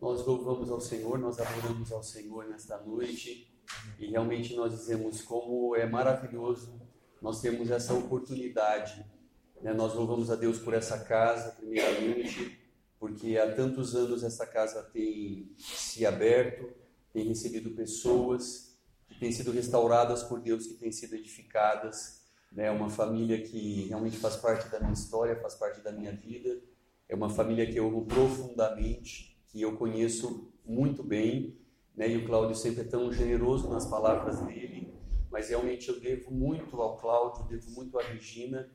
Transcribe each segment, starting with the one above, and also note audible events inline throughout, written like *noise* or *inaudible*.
Nós louvamos ao Senhor, nós adoramos ao Senhor nesta noite e realmente nós dizemos como é maravilhoso nós temos essa oportunidade. Né? Nós louvamos a Deus por essa casa, primeiramente, porque há tantos anos essa casa tem se aberto, tem recebido pessoas que têm sido restauradas por Deus, que têm sido edificadas. É né? uma família que realmente faz parte da minha história, faz parte da minha vida. É uma família que eu amo profundamente, que eu conheço muito bem. Né? E o Cláudio sempre é tão generoso nas palavras dele mas realmente eu devo muito ao Cláudio, devo muito à Regina,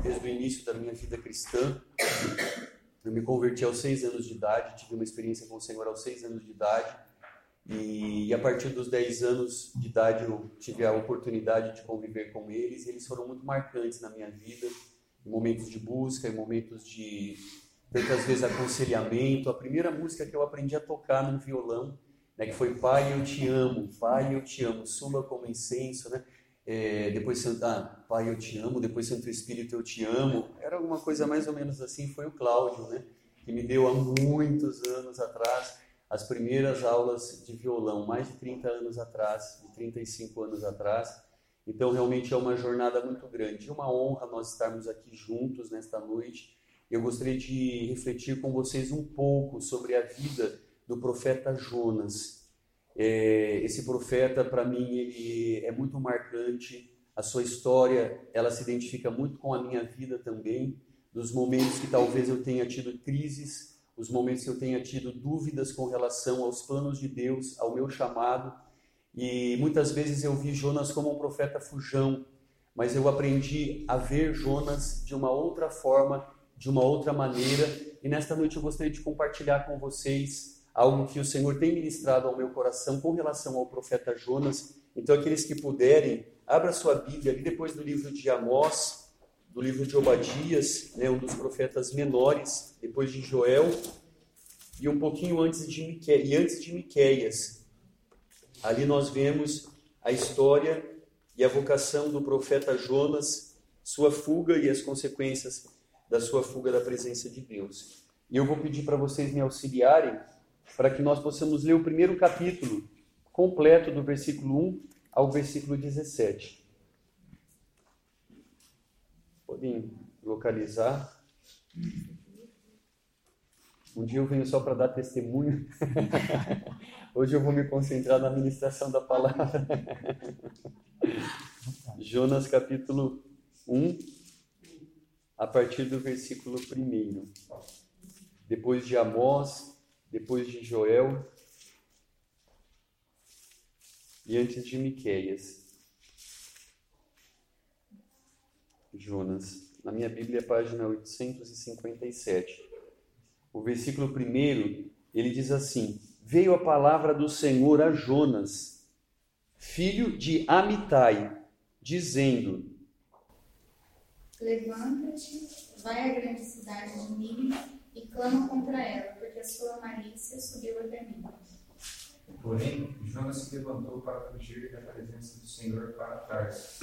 desde o início da minha vida cristã. Eu me converti aos seis anos de idade, tive uma experiência com o Senhor aos seis anos de idade, e, a partir dos dez anos de idade eu tive a oportunidade de conviver com eles, e eles foram muito marcantes na minha vida, em momentos de busca, em momentos de tantas vezes aconselhamento. A primeira música que eu aprendi a tocar no violão né, que foi Pai, eu te amo, Pai, eu te amo, suba como incenso, né? É, depois ah, Pai, eu te amo, depois Santo Espírito, eu te amo. Era alguma coisa mais ou menos assim, foi o Cláudio, né? Que me deu há muitos anos atrás as primeiras aulas de violão, mais de 30 anos atrás, de 35 anos atrás. Então, realmente é uma jornada muito grande. Uma honra nós estarmos aqui juntos nesta noite. Eu gostaria de refletir com vocês um pouco sobre a vida do profeta Jonas. É, esse profeta, para mim, ele é muito marcante. A sua história, ela se identifica muito com a minha vida também. Dos momentos que talvez eu tenha tido crises, os momentos que eu tenha tido dúvidas com relação aos planos de Deus, ao meu chamado. E muitas vezes eu vi Jonas como um profeta fujão, mas eu aprendi a ver Jonas de uma outra forma, de uma outra maneira. E nesta noite eu gostaria de compartilhar com vocês algo que o Senhor tem ministrado ao meu coração com relação ao profeta Jonas. Então, aqueles que puderem, abra sua Bíblia ali depois do livro de Amós, do livro de Obadias, né, um dos profetas menores, depois de Joel, e um pouquinho antes de Miqué, e antes de Miqueias. Ali nós vemos a história e a vocação do profeta Jonas, sua fuga e as consequências da sua fuga da presença de Deus. E eu vou pedir para vocês me auxiliarem para que nós possamos ler o primeiro capítulo completo, do versículo 1 ao versículo 17. Podem localizar. Um dia eu venho só para dar testemunho. *laughs* Hoje eu vou me concentrar na ministração da palavra. *laughs* Jonas capítulo 1, a partir do versículo 1. Depois de Amós, depois de Joel e antes de Miqueias. Jonas. Na minha Bíblia, página 857. O versículo primeiro, ele diz assim: Veio a palavra do Senhor a Jonas, filho de Amitai, dizendo: Levanta-te, vai à grande cidade de Nínive e clama contra ela, porque a sua malícia subiu até mim. Porém, Jonas se levantou para fugir da presença do Senhor para Tarsis.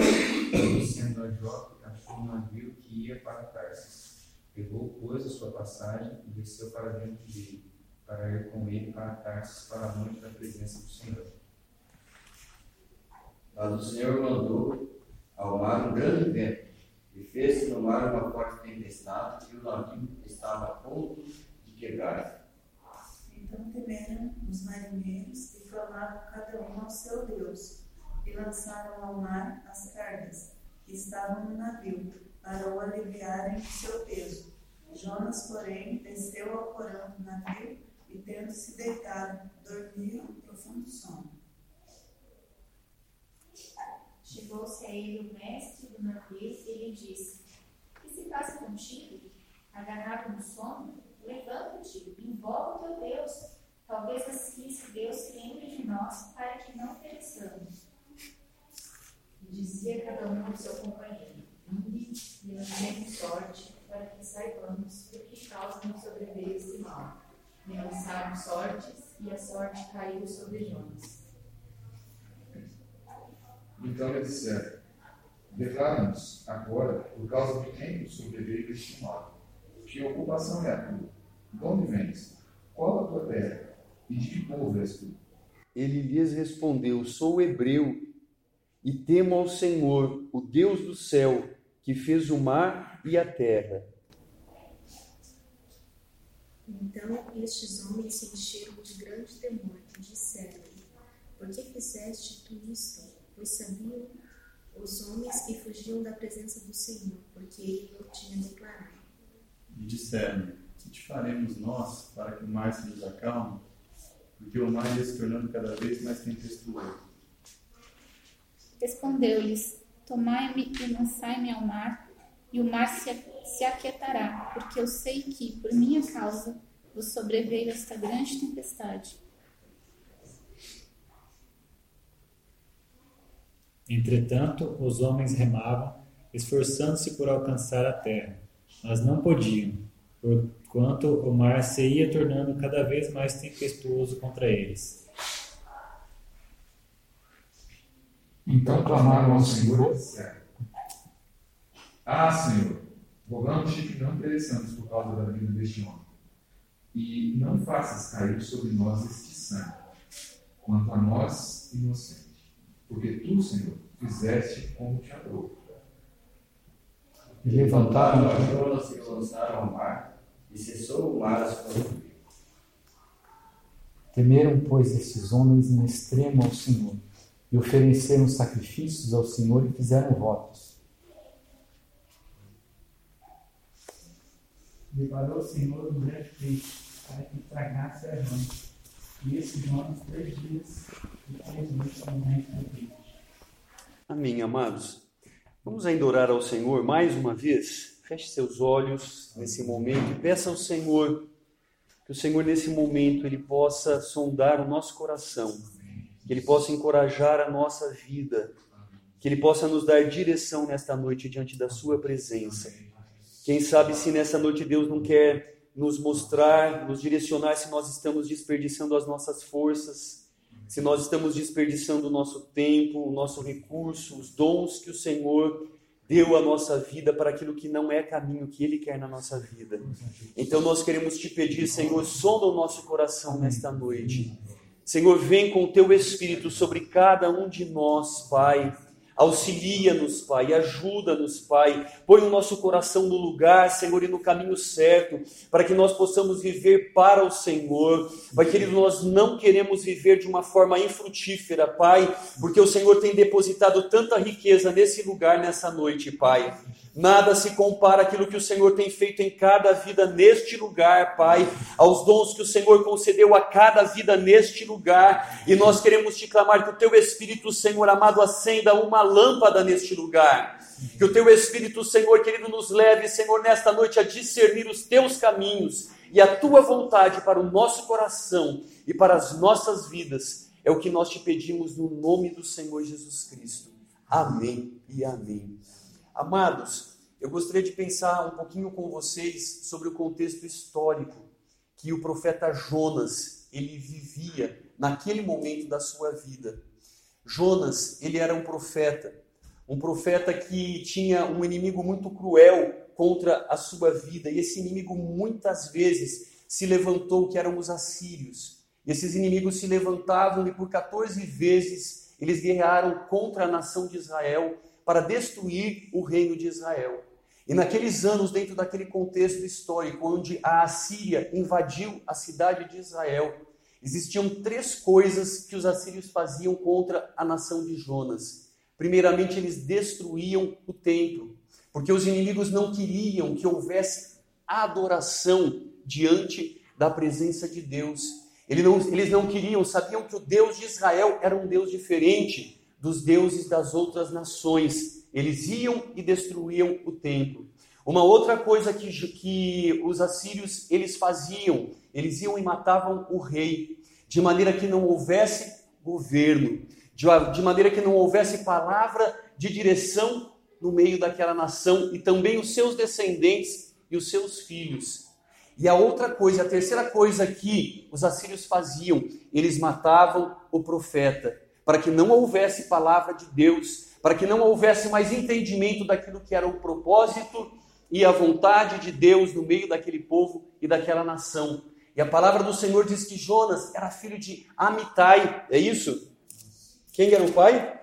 Descendo a Jope, achou um navio que ia para Tarsis. Pegou, pois, a sua passagem e desceu para dentro dele, para ir com ele para Tarsis, para longe da presença do Senhor. Mas o Senhor mandou ao mar um grande vento, e fez no mar uma forte tempestade, e o navio estava a ponto de quebrar. Então temeram os marinheiros e clamaram cada um ao seu Deus, e lançaram ao mar as cargas que estavam no navio, para o aliviarem do seu peso. Jonas, porém, desceu ao porão do navio e, tendo se deitado, dormiu um profundo sono. Chegou-se a ele o mestre do navio e lhe disse: Que se passa contigo? Agarrado no sono? Levanta-te, invoca o teu Deus. Talvez assim Deus se lembre de nós para que não pereçamos. E dizia cada um ao seu companheiro: Vinde e sorte, para que saibamos por que causa nos sobreveio esse mal. E lançaram sortes, e a sorte caiu sobre Jonas. Então lhe disseram: Declara-nos agora por causa de quem nos sobreveio este mal. Que ocupação é a tua? De onde vens? Qual a tua terra? povo és tu? Ele lhes respondeu: Sou hebreu e temo ao Senhor, o Deus do céu, que fez o mar e a terra. Então estes homens se encheram de grande temor e disseram: Por que fizeste tu isto? Pois sabiam os homens que fugiam da presença do Senhor, porque ele o tinha declarado. E disseram: Que te faremos nós para que o mar se nos acalme? Porque o mar ia se tornando cada vez mais tempestuoso. Respondeu-lhes: Tomai-me e lançai-me ao mar, e o mar se, se aquietará, porque eu sei que, por minha causa, vos sobreveio esta grande tempestade. Entretanto, os homens remavam, esforçando-se por alcançar a terra, mas não podiam, porquanto o mar se ia tornando cada vez mais tempestuoso contra eles. Então clamaram ao Senhor Ah, Senhor, rogamos-te que não pereçamos por causa da vida deste homem, e não faças cair sobre nós este sangue, quanto a nós inocentes, porque tu, Senhor, fizeste como te agrou. E levantaram a Jonas e o lançaram ao mar, e cessou o mar a se consumir. Temeram, pois, estes homens em extremo ao Senhor, e ofereceram sacrifícios ao Senhor e fizeram votos. Preparou o Senhor um grande peixe para que tragasse a Jonas. Jonas, três dias e três. Amém, amados. Vamos ainda orar ao Senhor mais uma vez? Feche seus olhos nesse momento e peça ao Senhor que o Senhor, nesse momento, ele possa sondar o nosso coração, que ele possa encorajar a nossa vida, que ele possa nos dar direção nesta noite diante da Sua presença. Quem sabe se nessa noite Deus não quer nos mostrar, nos direcionar se nós estamos desperdiçando as nossas forças, se nós estamos desperdiçando o nosso tempo, o nosso recurso, os dons que o Senhor deu à nossa vida para aquilo que não é caminho que Ele quer na nossa vida. Então nós queremos te pedir, Senhor, sonda o nosso coração nesta noite. Senhor, vem com o teu Espírito sobre cada um de nós, Pai. Auxilia-nos, Pai, ajuda-nos, Pai. Põe o nosso coração no lugar, Senhor, e no caminho certo, para que nós possamos viver para o Senhor. Pai querido, nós não queremos viver de uma forma infrutífera, Pai, porque o Senhor tem depositado tanta riqueza nesse lugar, nessa noite, Pai. Nada se compara àquilo que o Senhor tem feito em cada vida neste lugar, Pai, aos dons que o Senhor concedeu a cada vida neste lugar. E nós queremos te clamar que o teu Espírito, Senhor amado, acenda uma lâmpada neste lugar. Que o teu Espírito, Senhor querido, nos leve, Senhor, nesta noite a discernir os teus caminhos e a tua vontade para o nosso coração e para as nossas vidas. É o que nós te pedimos no nome do Senhor Jesus Cristo. Amém e amém. Amados, eu gostaria de pensar um pouquinho com vocês sobre o contexto histórico que o profeta Jonas ele vivia naquele momento da sua vida. Jonas, ele era um profeta, um profeta que tinha um inimigo muito cruel contra a sua vida, e esse inimigo muitas vezes se levantou, que eram os assírios. E esses inimigos se levantavam e por 14 vezes eles guerrearam contra a nação de Israel para destruir o reino de Israel. E naqueles anos, dentro daquele contexto histórico, onde a Assíria invadiu a cidade de Israel, existiam três coisas que os assírios faziam contra a nação de Jonas. Primeiramente, eles destruíam o templo, porque os inimigos não queriam que houvesse adoração diante da presença de Deus. Eles não, eles não queriam, sabiam que o Deus de Israel era um Deus diferente dos deuses das outras nações. Eles iam e destruíam o templo. Uma outra coisa que, que os assírios eles faziam, eles iam e matavam o rei, de maneira que não houvesse governo, de, de maneira que não houvesse palavra de direção no meio daquela nação e também os seus descendentes e os seus filhos. E a outra coisa, a terceira coisa que os assírios faziam, eles matavam o profeta, para que não houvesse palavra de Deus, para que não houvesse mais entendimento daquilo que era o propósito e a vontade de Deus no meio daquele povo e daquela nação. E a palavra do Senhor diz que Jonas era filho de Amitai, é isso? Quem era o pai?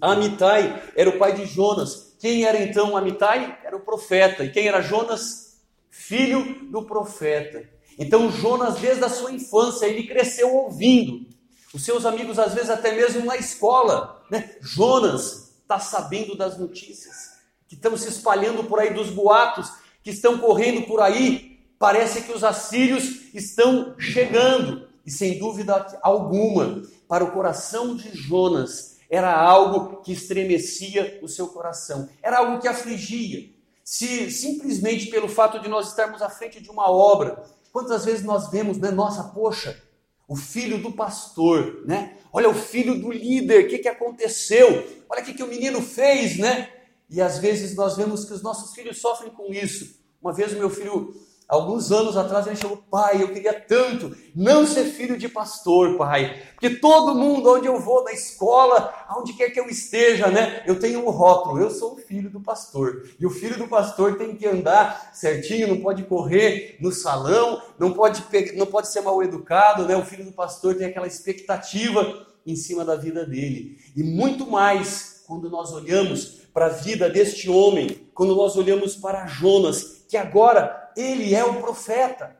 Amitai era o pai de Jonas. Quem era então Amitai? Era o profeta. E quem era Jonas? Filho do profeta. Então Jonas, desde a sua infância, ele cresceu ouvindo. Os seus amigos, às vezes até mesmo na escola, né? Jonas está sabendo das notícias que estão se espalhando por aí, dos boatos que estão correndo por aí. Parece que os assírios estão chegando. E sem dúvida alguma, para o coração de Jonas, era algo que estremecia o seu coração, era algo que afligia. Se simplesmente pelo fato de nós estarmos à frente de uma obra, quantas vezes nós vemos, né? Nossa, poxa, o filho do pastor, né? Olha o filho do líder, o que, que aconteceu? Olha o que, que o menino fez, né? E às vezes nós vemos que os nossos filhos sofrem com isso. Uma vez o meu filho Alguns anos atrás ele chegou, pai, eu queria tanto não ser filho de pastor, pai. Porque todo mundo, onde eu vou, na escola, aonde quer que eu esteja, né? Eu tenho um rótulo, eu sou o filho do pastor. E o filho do pastor tem que andar certinho, não pode correr no salão, não pode, não pode ser mal educado, né? O filho do pastor tem aquela expectativa em cima da vida dele. E muito mais quando nós olhamos para a vida deste homem, quando nós olhamos para Jonas, que agora ele é o profeta.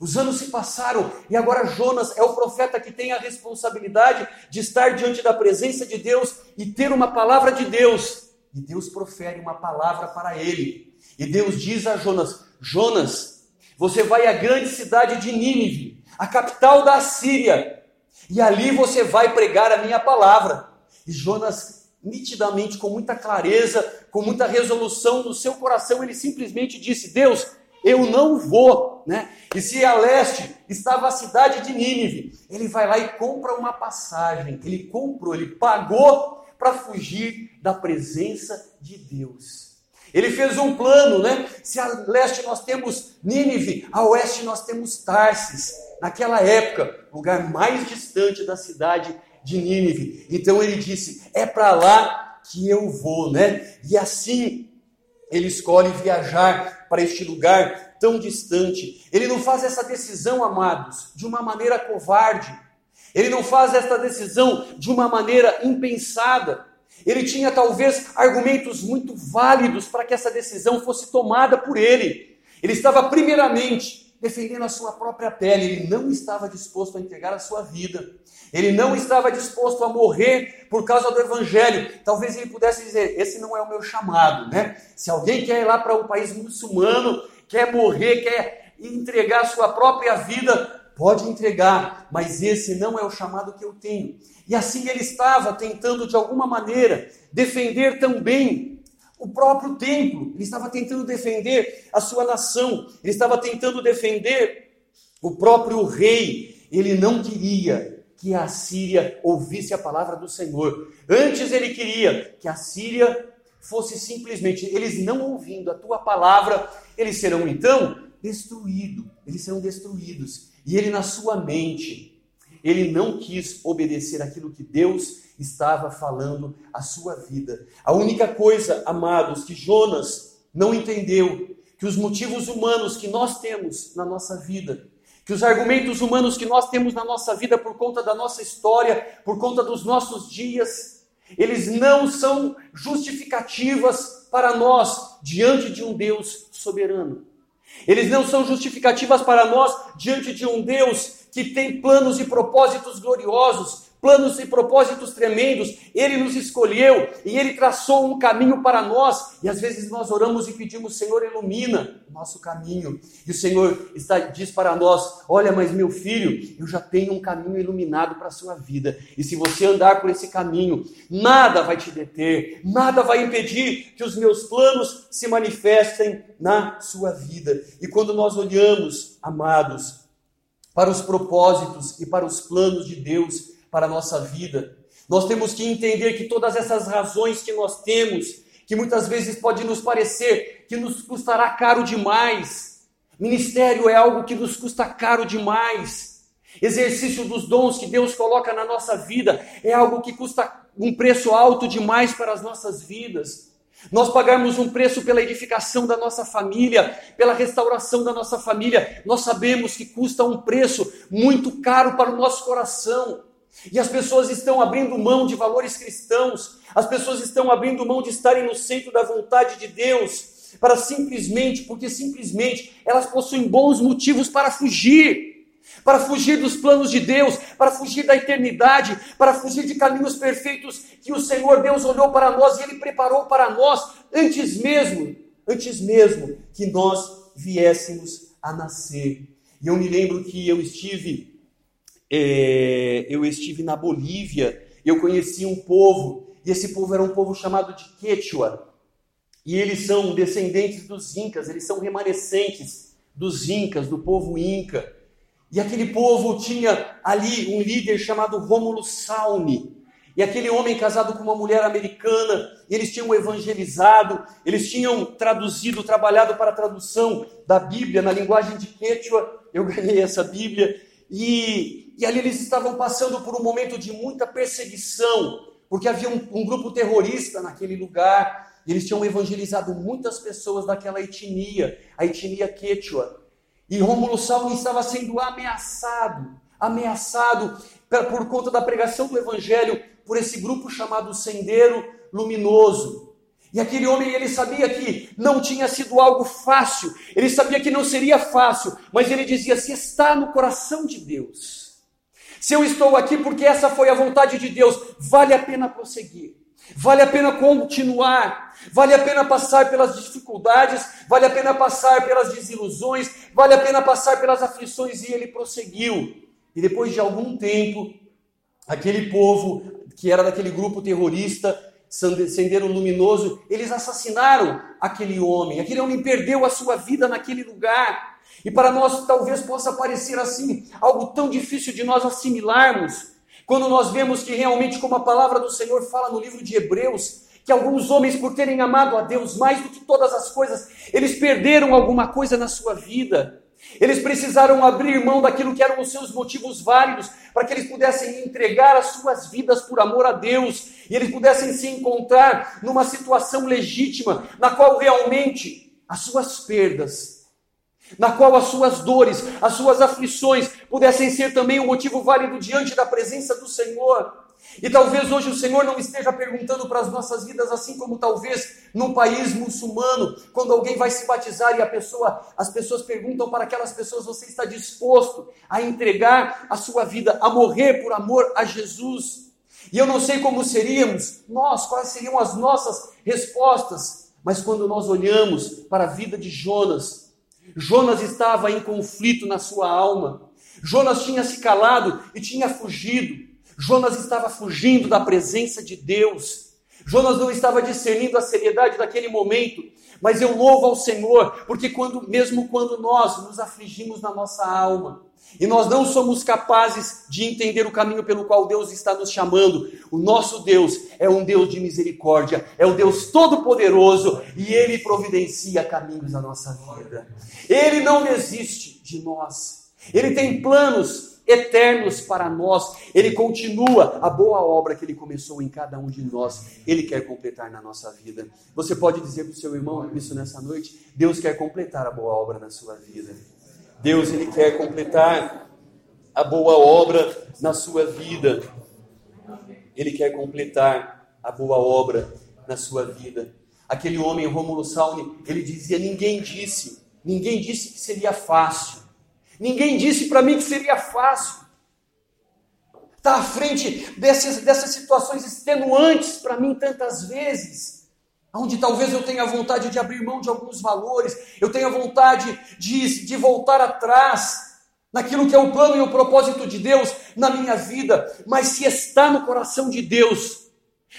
Os anos se passaram e agora Jonas é o profeta que tem a responsabilidade de estar diante da presença de Deus e ter uma palavra de Deus. E Deus profere uma palavra para ele. E Deus diz a Jonas: Jonas, você vai à grande cidade de Nínive, a capital da Assíria, e ali você vai pregar a minha palavra. E Jonas, nitidamente, com muita clareza, com muita resolução no seu coração, ele simplesmente disse: Deus, eu não vou, né? E se a leste estava a cidade de Nínive, ele vai lá e compra uma passagem. Ele comprou, ele pagou para fugir da presença de Deus. Ele fez um plano, né? Se a leste nós temos Nínive, a oeste nós temos Tarsis. Naquela época, lugar mais distante da cidade de Nínive. Então ele disse: "É para lá que eu vou", né? E assim ele escolhe viajar para este lugar tão distante. Ele não faz essa decisão, amados, de uma maneira covarde. Ele não faz essa decisão de uma maneira impensada. Ele tinha talvez argumentos muito válidos para que essa decisão fosse tomada por ele. Ele estava, primeiramente, defendendo a sua própria pele, ele não estava disposto a entregar a sua vida. Ele não estava disposto a morrer por causa do evangelho. Talvez ele pudesse dizer: esse não é o meu chamado, né? Se alguém quer ir lá para um país muçulmano, quer morrer, quer entregar a sua própria vida, pode entregar, mas esse não é o chamado que eu tenho. E assim ele estava tentando de alguma maneira defender também o próprio templo, ele estava tentando defender a sua nação, ele estava tentando defender o próprio rei. Ele não queria que a Síria ouvisse a palavra do Senhor. Antes ele queria que a Síria fosse simplesmente, eles não ouvindo a tua palavra, eles serão então destruídos, eles serão destruídos. E ele na sua mente, ele não quis obedecer aquilo que Deus estava falando à sua vida. A única coisa, amados, que Jonas não entendeu, que os motivos humanos que nós temos na nossa vida, que os argumentos humanos que nós temos na nossa vida por conta da nossa história, por conta dos nossos dias, eles não são justificativas para nós diante de um Deus soberano. Eles não são justificativas para nós diante de um Deus que tem planos e propósitos gloriosos, planos e propósitos tremendos. Ele nos escolheu e ele traçou um caminho para nós. E às vezes nós oramos e pedimos, Senhor, ilumina o nosso caminho. E o Senhor está, diz para nós: Olha, mas meu filho, eu já tenho um caminho iluminado para a sua vida. E se você andar por esse caminho, nada vai te deter, nada vai impedir que os meus planos se manifestem na sua vida. E quando nós olhamos, amados, para os propósitos e para os planos de Deus, para a nossa vida. Nós temos que entender que todas essas razões que nós temos, que muitas vezes pode nos parecer que nos custará caro demais. Ministério é algo que nos custa caro demais. Exercício dos dons que Deus coloca na nossa vida é algo que custa um preço alto demais para as nossas vidas. Nós pagarmos um preço pela edificação da nossa família, pela restauração da nossa família, nós sabemos que custa um preço muito caro para o nosso coração. E as pessoas estão abrindo mão de valores cristãos, as pessoas estão abrindo mão de estarem no centro da vontade de Deus, para simplesmente, porque simplesmente elas possuem bons motivos para fugir para fugir dos planos de Deus, para fugir da eternidade, para fugir de caminhos perfeitos que o Senhor Deus olhou para nós e Ele preparou para nós antes mesmo, antes mesmo que nós viéssemos a nascer. E eu me lembro que eu estive, é, eu estive na Bolívia, eu conheci um povo, e esse povo era um povo chamado de Quechua, e eles são descendentes dos Incas, eles são remanescentes dos Incas, do povo Inca. E aquele povo tinha ali um líder chamado Rômulo Salni. E aquele homem casado com uma mulher americana, eles tinham evangelizado, eles tinham traduzido, trabalhado para a tradução da Bíblia na linguagem de Quechua. Eu ganhei essa Bíblia. E, e ali eles estavam passando por um momento de muita perseguição, porque havia um, um grupo terrorista naquele lugar. Eles tinham evangelizado muitas pessoas daquela etnia, a etnia Quechua. E Rômulo Salmo estava sendo ameaçado, ameaçado por conta da pregação do evangelho por esse grupo chamado Sendeiro Luminoso. E aquele homem, ele sabia que não tinha sido algo fácil, ele sabia que não seria fácil, mas ele dizia: se está no coração de Deus, se eu estou aqui porque essa foi a vontade de Deus, vale a pena prosseguir. Vale a pena continuar, vale a pena passar pelas dificuldades, vale a pena passar pelas desilusões, vale a pena passar pelas aflições, e ele prosseguiu. E depois de algum tempo, aquele povo que era daquele grupo terrorista, Sendeiro Luminoso, eles assassinaram aquele homem. Aquele homem perdeu a sua vida naquele lugar. E para nós talvez possa parecer assim, algo tão difícil de nós assimilarmos. Quando nós vemos que realmente, como a palavra do Senhor fala no livro de Hebreus, que alguns homens, por terem amado a Deus mais do que todas as coisas, eles perderam alguma coisa na sua vida. Eles precisaram abrir mão daquilo que eram os seus motivos válidos, para que eles pudessem entregar as suas vidas por amor a Deus, e eles pudessem se encontrar numa situação legítima, na qual realmente as suas perdas na qual as suas dores, as suas aflições pudessem ser também um motivo válido diante da presença do Senhor. E talvez hoje o Senhor não esteja perguntando para as nossas vidas, assim como talvez num país muçulmano, quando alguém vai se batizar e a pessoa, as pessoas perguntam para aquelas pessoas: você está disposto a entregar a sua vida, a morrer por amor a Jesus? E eu não sei como seríamos nós, quais seriam as nossas respostas, mas quando nós olhamos para a vida de Jonas, Jonas estava em conflito na sua alma. Jonas tinha se calado e tinha fugido. Jonas estava fugindo da presença de Deus. Jonas não estava discernindo a seriedade daquele momento, mas eu louvo ao Senhor, porque quando mesmo quando nós nos afligimos na nossa alma, e nós não somos capazes de entender o caminho pelo qual Deus está nos chamando. O nosso Deus é um Deus de misericórdia, é o Deus todo-poderoso e ele providencia caminhos na nossa vida. Ele não desiste de nós. Ele tem planos eternos para nós. Ele continua a boa obra que ele começou em cada um de nós. Ele quer completar na nossa vida. Você pode dizer para o seu irmão isso nessa noite? Deus quer completar a boa obra na sua vida. Deus ele quer completar a boa obra na sua vida. Ele quer completar a boa obra na sua vida. Aquele homem, Rômulo Salni, ele dizia: Ninguém disse, ninguém disse que seria fácil. Ninguém disse para mim que seria fácil. Está à frente dessas, dessas situações extenuantes para mim tantas vezes onde talvez eu tenha vontade de abrir mão de alguns valores, eu tenha vontade de, de voltar atrás naquilo que é o plano e o propósito de Deus na minha vida, mas se está no coração de Deus,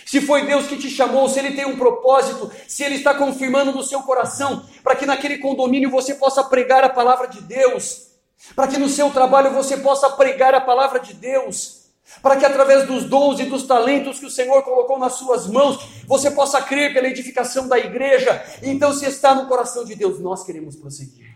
se foi Deus que te chamou, se Ele tem um propósito, se Ele está confirmando no seu coração, para que naquele condomínio você possa pregar a palavra de Deus, para que no seu trabalho você possa pregar a palavra de Deus, para que através dos dons e dos talentos que o Senhor colocou nas suas mãos, você possa crer pela edificação da igreja. Então, se está no coração de Deus, nós queremos prosseguir.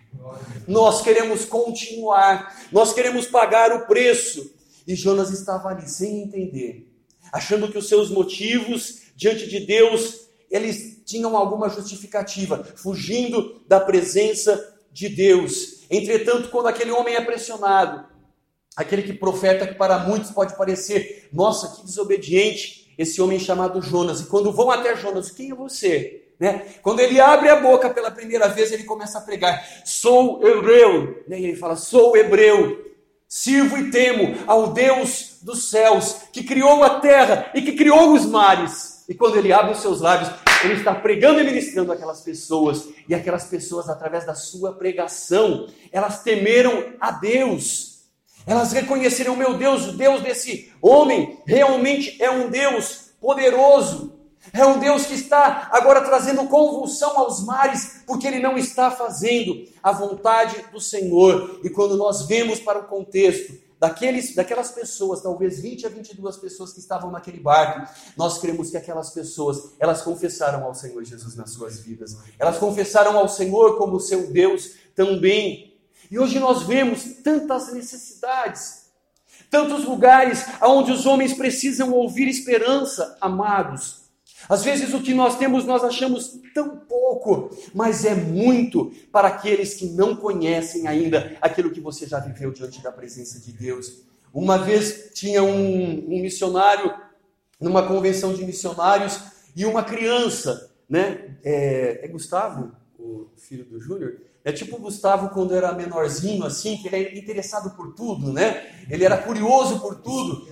Nós queremos continuar, nós queremos pagar o preço. E Jonas estava ali sem entender, achando que os seus motivos diante de Deus eles tinham alguma justificativa, fugindo da presença de Deus. Entretanto, quando aquele homem é pressionado, aquele que profeta que para muitos pode parecer, nossa, que desobediente, esse homem chamado Jonas. E quando vão até Jonas, quem é você? Né? Quando ele abre a boca pela primeira vez, ele começa a pregar: Sou hebreu. Né? E ele fala: Sou hebreu. Sirvo e temo ao Deus dos céus, que criou a terra e que criou os mares. E quando ele abre os seus lábios, ele está pregando e ministrando aquelas pessoas. E aquelas pessoas, através da sua pregação, elas temeram a Deus. Elas reconheceram: meu Deus, o Deus desse homem realmente é um Deus poderoso. É um Deus que está agora trazendo convulsão aos mares, porque ele não está fazendo a vontade do Senhor. E quando nós vemos para o contexto daqueles, daquelas pessoas, talvez 20 a 22 pessoas que estavam naquele barco, nós cremos que aquelas pessoas, elas confessaram ao Senhor Jesus nas suas vidas. Elas confessaram ao Senhor como seu Deus também. E hoje nós vemos tantas necessidades, tantos lugares onde os homens precisam ouvir esperança, amados. Às vezes o que nós temos nós achamos tão pouco, mas é muito para aqueles que não conhecem ainda aquilo que você já viveu diante da presença de Deus. Uma vez tinha um, um missionário numa convenção de missionários e uma criança, né? É, é Gustavo, o filho do Júnior. É tipo o Gustavo quando era menorzinho, assim, que ele é interessado por tudo, né? Ele era curioso por tudo.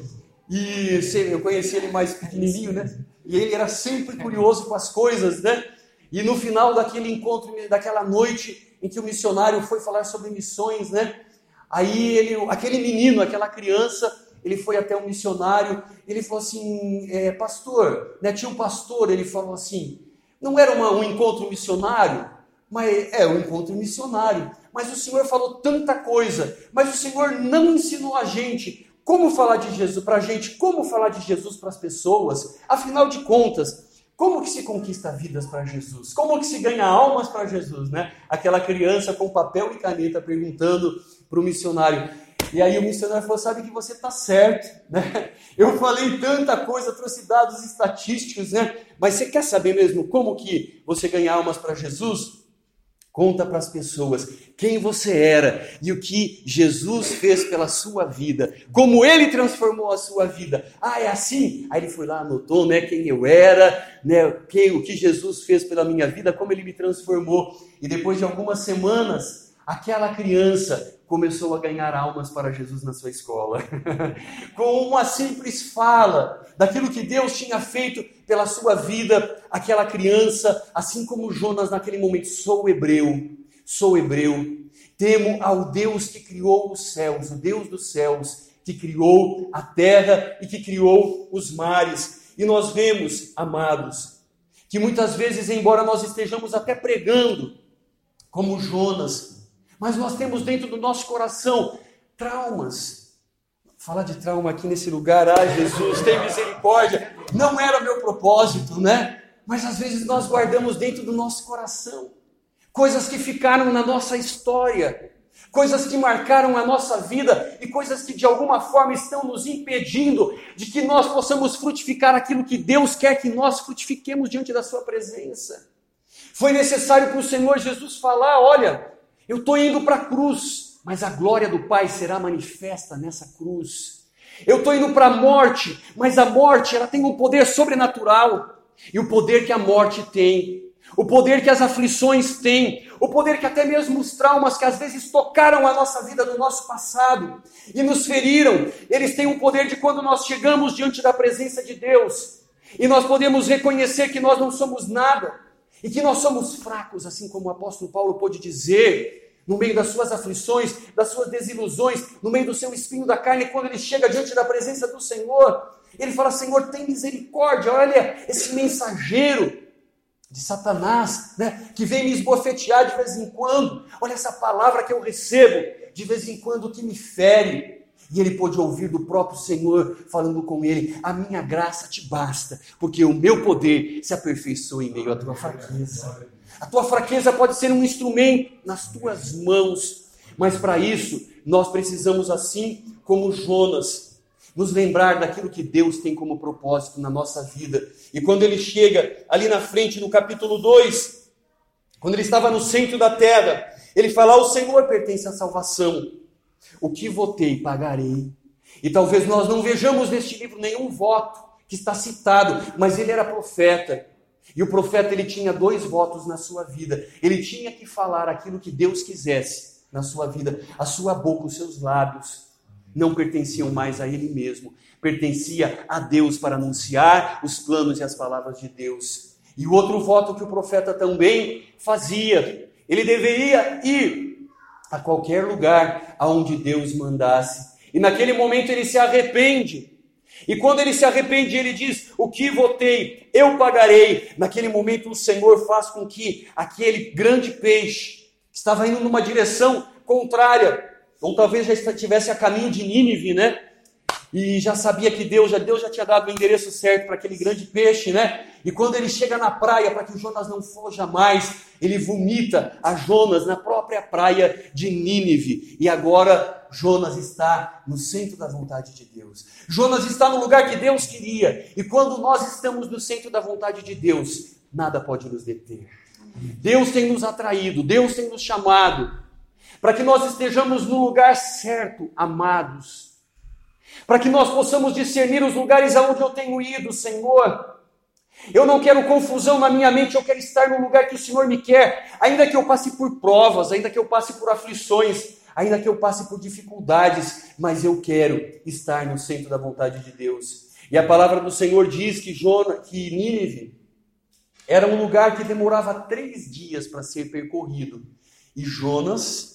E eu conheci ele mais pequenininho, né? E ele era sempre curioso com as coisas, né? E no final daquele encontro, daquela noite em que o missionário foi falar sobre missões, né? Aí ele, aquele menino, aquela criança, ele foi até um missionário, ele falou assim, é, pastor, né, tinha um pastor, ele falou assim, não era uma, um encontro missionário, mas é um encontro missionário, mas o Senhor falou tanta coisa, mas o Senhor não ensinou a gente como falar de Jesus para a gente? Como falar de Jesus para as pessoas? Afinal de contas, como que se conquista vidas para Jesus? Como que se ganha almas para Jesus, né? Aquela criança com papel e caneta perguntando para o missionário. E aí o missionário falou: sabe que você está certo, né? *laughs* Eu falei tanta coisa, trouxe dados estatísticos, né? Mas você quer saber mesmo como que você ganha almas para Jesus? Conta para as pessoas quem você era e o que Jesus fez pela sua vida, como ele transformou a sua vida. Ah, é assim? Aí ele foi lá, anotou, né, quem eu era, né, quem, o que Jesus fez pela minha vida, como ele me transformou. E depois de algumas semanas, aquela criança começou a ganhar almas para Jesus na sua escola. *laughs* Com uma simples fala daquilo que Deus tinha feito pela sua vida, aquela criança, assim como Jonas naquele momento, sou hebreu, sou hebreu, temo ao Deus que criou os céus, o Deus dos céus, que criou a terra e que criou os mares. E nós vemos, amados, que muitas vezes, embora nós estejamos até pregando, como Jonas, mas nós temos dentro do nosso coração traumas. Falar de trauma aqui nesse lugar, ai Jesus, tem misericórdia. Não era meu propósito, né? Mas às vezes nós guardamos dentro do nosso coração coisas que ficaram na nossa história, coisas que marcaram a nossa vida e coisas que de alguma forma estão nos impedindo de que nós possamos frutificar aquilo que Deus quer que nós frutifiquemos diante da Sua presença. Foi necessário para o Senhor Jesus falar: olha, eu estou indo para a cruz, mas a glória do Pai será manifesta nessa cruz. Eu estou indo para a morte, mas a morte ela tem um poder sobrenatural. E o poder que a morte tem, o poder que as aflições têm, o poder que até mesmo os traumas que às vezes tocaram a nossa vida no nosso passado e nos feriram, eles têm um poder de quando nós chegamos diante da presença de Deus e nós podemos reconhecer que nós não somos nada, e que nós somos fracos, assim como o apóstolo Paulo pôde dizer, no meio das suas aflições, das suas desilusões, no meio do seu espinho da carne, quando ele chega diante da presença do Senhor, ele fala: Senhor, tem misericórdia, olha esse mensageiro de Satanás, né, que vem me esbofetear de vez em quando, olha essa palavra que eu recebo de vez em quando que me fere, e ele pôde ouvir do próprio Senhor falando com ele: A minha graça te basta, porque o meu poder se aperfeiçoa em meio à tua fraqueza. A tua fraqueza pode ser um instrumento nas tuas mãos, mas para isso nós precisamos, assim como Jonas, nos lembrar daquilo que Deus tem como propósito na nossa vida. E quando ele chega ali na frente, no capítulo 2, quando ele estava no centro da terra, ele fala: Ao Senhor pertence a salvação. O que votei, pagarei. E talvez nós não vejamos neste livro nenhum voto que está citado, mas ele era profeta. E o profeta ele tinha dois votos na sua vida. Ele tinha que falar aquilo que Deus quisesse na sua vida. A sua boca, os seus lábios não pertenciam mais a ele mesmo, pertencia a Deus para anunciar os planos e as palavras de Deus. E o outro voto que o profeta também fazia, ele deveria ir a qualquer lugar aonde Deus mandasse. E naquele momento ele se arrepende. E quando ele se arrepende, ele diz: O que votei, eu pagarei. Naquele momento, o Senhor faz com que aquele grande peixe, que estava indo numa direção contrária, ou talvez já estivesse a caminho de Nínive, né? E já sabia que Deus já, Deus já tinha dado o endereço certo para aquele grande peixe, né? E quando ele chega na praia, para que Jonas não foja mais, ele vomita a Jonas na própria praia de Nínive. E agora Jonas está no centro da vontade de Deus. Jonas está no lugar que Deus queria. E quando nós estamos no centro da vontade de Deus, nada pode nos deter. Deus tem nos atraído, Deus tem nos chamado para que nós estejamos no lugar certo, amados. Para que nós possamos discernir os lugares aonde eu tenho ido, Senhor. Eu não quero confusão na minha mente, eu quero estar no lugar que o Senhor me quer, ainda que eu passe por provas, ainda que eu passe por aflições, ainda que eu passe por dificuldades, mas eu quero estar no centro da vontade de Deus. E a palavra do Senhor diz que, Jona, que Nínive era um lugar que demorava três dias para ser percorrido. E Jonas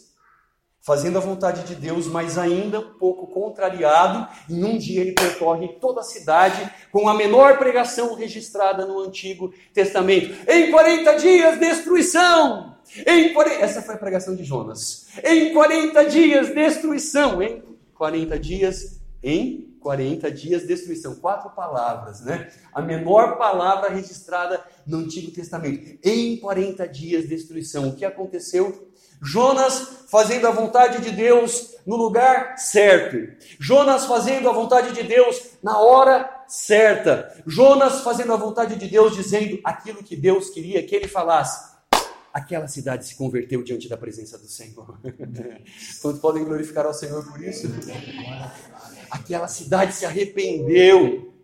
fazendo a vontade de Deus, mas ainda um pouco contrariado. Em um dia ele percorre toda a cidade com a menor pregação registrada no Antigo Testamento. Em 40 dias, destruição! Em 40... Essa foi a pregação de Jonas. Em 40 dias, destruição! Em 40 dias, em 40 dias, destruição. Quatro palavras, né? A menor palavra registrada no Antigo Testamento. Em 40 dias, destruição. O que aconteceu? Jonas fazendo a vontade de Deus no lugar certo. Jonas fazendo a vontade de Deus na hora certa. Jonas fazendo a vontade de Deus dizendo aquilo que Deus queria que ele falasse. Aquela cidade se converteu diante da presença do Senhor. *laughs* Quantos podem glorificar ao Senhor por isso? Aquela cidade se arrependeu.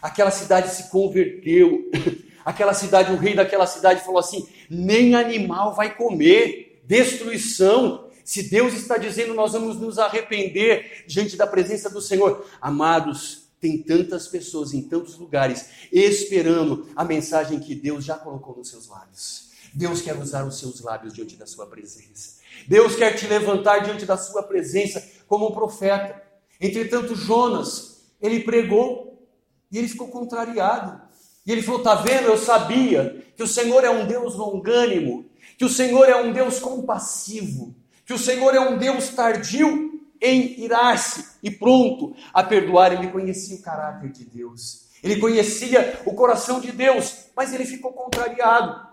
Aquela cidade se converteu. *laughs* Aquela cidade, o rei daquela cidade falou assim: nem animal vai comer destruição. Se Deus está dizendo, nós vamos nos arrepender diante da presença do Senhor. Amados, tem tantas pessoas em tantos lugares esperando a mensagem que Deus já colocou nos seus lábios. Deus quer usar os seus lábios diante da sua presença. Deus quer te levantar diante da sua presença como um profeta. Entretanto, Jonas, ele pregou e ele ficou contrariado. E ele falou: Está vendo? Eu sabia que o Senhor é um Deus longânimo, que o Senhor é um Deus compassivo, que o Senhor é um Deus tardio em irar-se e pronto a perdoar. Ele conhecia o caráter de Deus, ele conhecia o coração de Deus, mas ele ficou contrariado.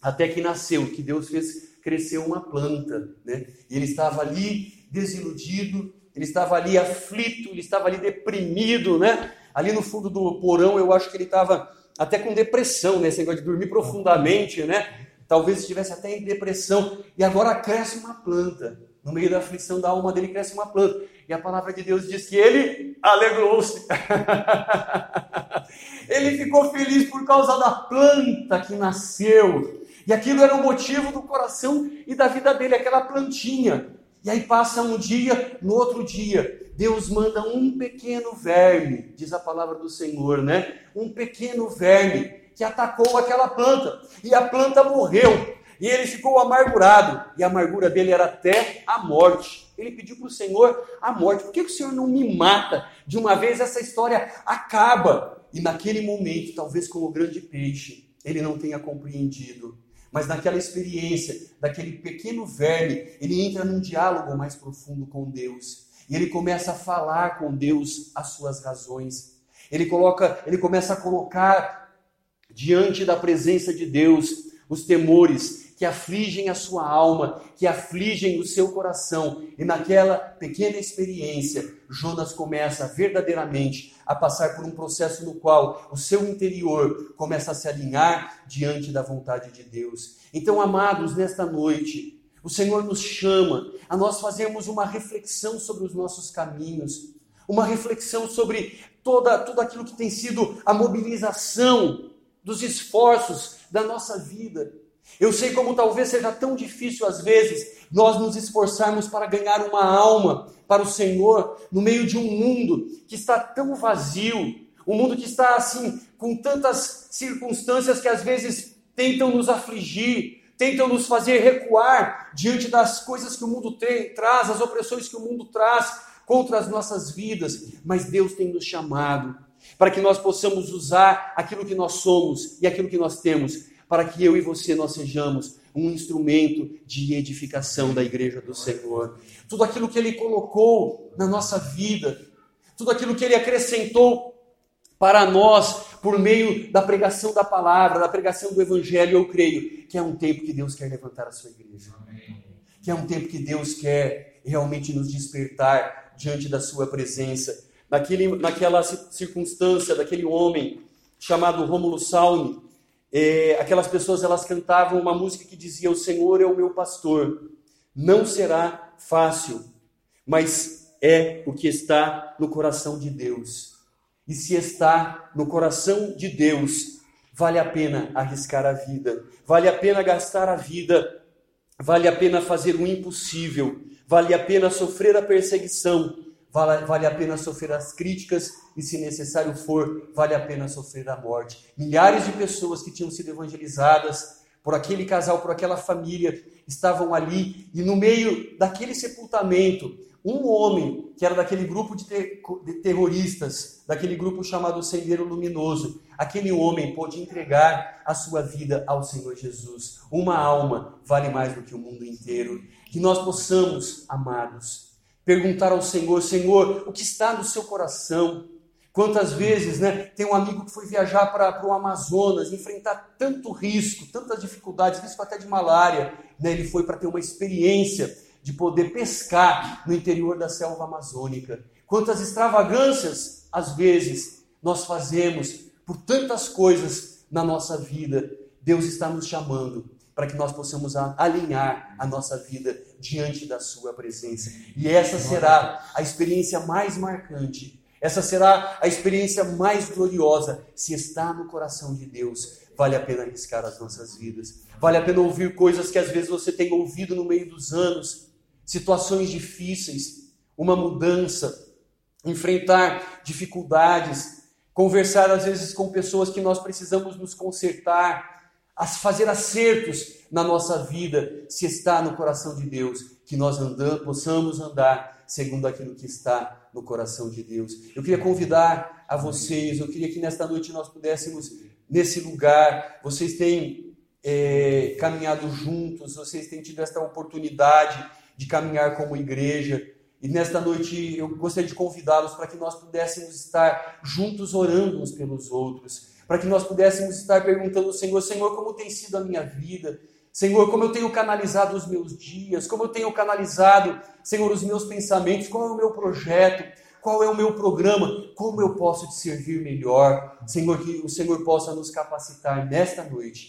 Até que nasceu, que Deus fez crescer uma planta, né? E ele estava ali desiludido, ele estava ali aflito, ele estava ali deprimido, né? Ali no fundo do porão, eu acho que ele estava até com depressão, né? Esse negócio de dormir profundamente, né? Talvez estivesse até em depressão, e agora cresce uma planta. No meio da aflição da alma dele cresce uma planta. E a palavra de Deus diz que ele alegrou-se. *laughs* ele ficou feliz por causa da planta que nasceu. E aquilo era o motivo do coração e da vida dele, aquela plantinha. E aí passa um dia, no outro dia, Deus manda um pequeno verme, diz a palavra do Senhor, né? Um pequeno verme que atacou aquela planta. E a planta morreu. E ele ficou amargurado. E a amargura dele era até a morte. Ele pediu para o Senhor a morte. Por que, que o Senhor não me mata? De uma vez essa história acaba. E naquele momento, talvez como o grande peixe, ele não tenha compreendido. Mas naquela experiência, daquele pequeno verme, ele entra num diálogo mais profundo com Deus. E ele começa a falar com Deus as suas razões. Ele coloca, ele começa a colocar diante da presença de Deus, os temores que afligem a sua alma, que afligem o seu coração. E naquela pequena experiência, Jonas começa verdadeiramente a passar por um processo no qual o seu interior começa a se alinhar diante da vontade de Deus. Então, amados, nesta noite, o Senhor nos chama a nós fazermos uma reflexão sobre os nossos caminhos, uma reflexão sobre toda, tudo aquilo que tem sido a mobilização dos esforços da nossa vida. Eu sei como talvez seja tão difícil às vezes nós nos esforçarmos para ganhar uma alma para o Senhor no meio de um mundo que está tão vazio, um mundo que está assim com tantas circunstâncias que às vezes tentam nos afligir, tentam nos fazer recuar diante das coisas que o mundo tem, traz, as opressões que o mundo traz contra as nossas vidas, mas Deus tem nos chamado para que nós possamos usar aquilo que nós somos e aquilo que nós temos, para que eu e você nós sejamos um instrumento de edificação da igreja do Senhor. Tudo aquilo que ele colocou na nossa vida, tudo aquilo que ele acrescentou para nós por meio da pregação da palavra, da pregação do evangelho, eu creio que é um tempo que Deus quer levantar a sua igreja. Que é um tempo que Deus quer realmente nos despertar diante da sua presença. Naquele, naquela circunstância daquele homem chamado Rômulo Salme, é, aquelas pessoas elas cantavam uma música que dizia: O Senhor é o meu pastor. Não será fácil, mas é o que está no coração de Deus. E se está no coração de Deus, vale a pena arriscar a vida, vale a pena gastar a vida, vale a pena fazer o impossível, vale a pena sofrer a perseguição, vale, vale a pena sofrer as críticas e, se necessário for, vale a pena sofrer a morte. Milhares de pessoas que tinham sido evangelizadas por aquele casal, por aquela família, estavam ali e no meio daquele sepultamento, um homem que era daquele grupo de, ter, de terroristas, daquele grupo chamado Sendeiro Luminoso, aquele homem pôde entregar a sua vida ao Senhor Jesus. Uma alma vale mais do que o mundo inteiro. Que nós possamos, amados, perguntar ao Senhor: Senhor, o que está no seu coração? Quantas vezes, né? Tem um amigo que foi viajar para o Amazonas, enfrentar tanto risco, tantas dificuldades, risco até de malária, né? Ele foi para ter uma experiência de poder pescar no interior da selva amazônica. Quantas extravagâncias, às vezes, nós fazemos por tantas coisas na nossa vida. Deus está nos chamando para que nós possamos alinhar a nossa vida diante da Sua presença. E essa será a experiência mais marcante, essa será a experiência mais gloriosa. Se está no coração de Deus, vale a pena arriscar as nossas vidas, vale a pena ouvir coisas que às vezes você tem ouvido no meio dos anos, situações difíceis, uma mudança, enfrentar dificuldades, conversar às vezes com pessoas que nós precisamos nos consertar a fazer acertos na nossa vida, se está no coração de Deus, que nós andamos, possamos andar segundo aquilo que está no coração de Deus. Eu queria convidar a vocês, eu queria que nesta noite nós pudéssemos, nesse lugar, vocês têm é, caminhado juntos, vocês têm tido esta oportunidade de caminhar como igreja. E nesta noite eu gostaria de convidá-los para que nós pudéssemos estar juntos orando uns pelos outros para que nós pudéssemos estar perguntando ao Senhor: Senhor, como tem sido a minha vida? Senhor, como eu tenho canalizado os meus dias? Como eu tenho canalizado, Senhor, os meus pensamentos? Qual é o meu projeto? Qual é o meu programa? Como eu posso te servir melhor? Senhor, que o Senhor possa nos capacitar nesta noite